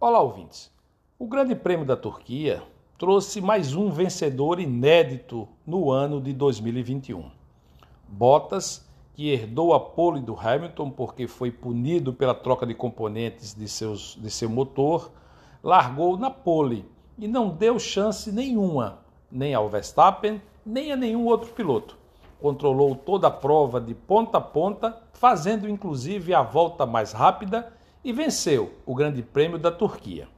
Olá, ouvintes. O Grande Prêmio da Turquia trouxe mais um vencedor inédito no ano de 2021. Bottas, que herdou a pole do Hamilton porque foi punido pela troca de componentes de, seus, de seu motor, largou na pole e não deu chance nenhuma, nem ao Verstappen, nem a nenhum outro piloto. Controlou toda a prova de ponta a ponta, fazendo inclusive a volta mais rápida e venceu o Grande Prêmio da Turquia.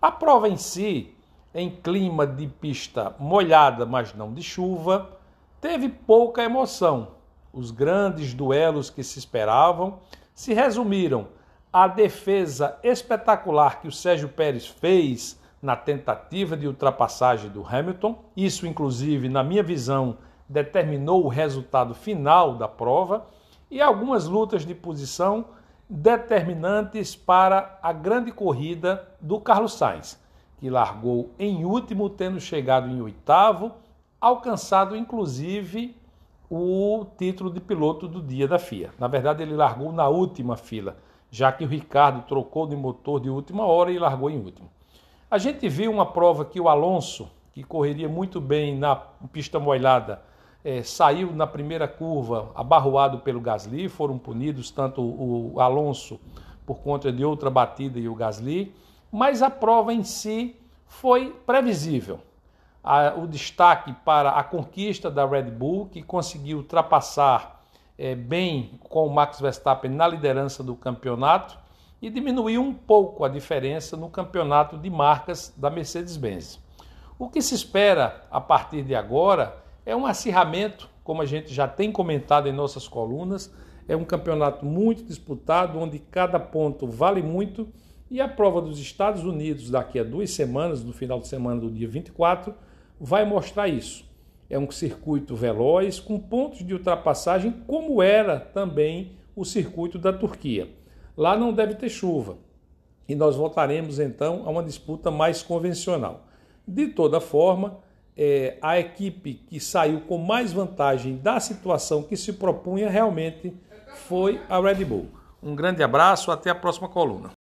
A prova em si, em clima de pista molhada, mas não de chuva, teve pouca emoção. Os grandes duelos que se esperavam se resumiram à defesa espetacular que o Sérgio Pérez fez na tentativa de ultrapassagem do Hamilton. Isso, inclusive, na minha visão, determinou o resultado final da prova e algumas lutas de posição determinantes para a grande corrida do Carlos Sainz, que largou em último, tendo chegado em oitavo, alcançado inclusive o título de piloto do dia da FIA. Na verdade, ele largou na última fila, já que o Ricardo trocou de motor de última hora e largou em último. A gente viu uma prova que o Alonso, que correria muito bem na pista molhada, é, saiu na primeira curva abarroado pelo Gasly, foram punidos tanto o Alonso por conta de outra batida e o Gasly, mas a prova em si foi previsível. A, o destaque para a conquista da Red Bull, que conseguiu ultrapassar é, bem com o Max Verstappen na liderança do campeonato e diminuiu um pouco a diferença no campeonato de marcas da Mercedes-Benz. O que se espera a partir de agora é um acirramento, como a gente já tem comentado em nossas colunas, é um campeonato muito disputado, onde cada ponto vale muito, e a prova dos Estados Unidos, daqui a duas semanas, no final de semana do dia 24, vai mostrar isso. É um circuito veloz, com pontos de ultrapassagem, como era também o circuito da Turquia. Lá não deve ter chuva, e nós voltaremos então a uma disputa mais convencional. De toda forma, é, a equipe que saiu com mais vantagem da situação que se propunha realmente foi a Red Bull. Um grande abraço, até a próxima coluna.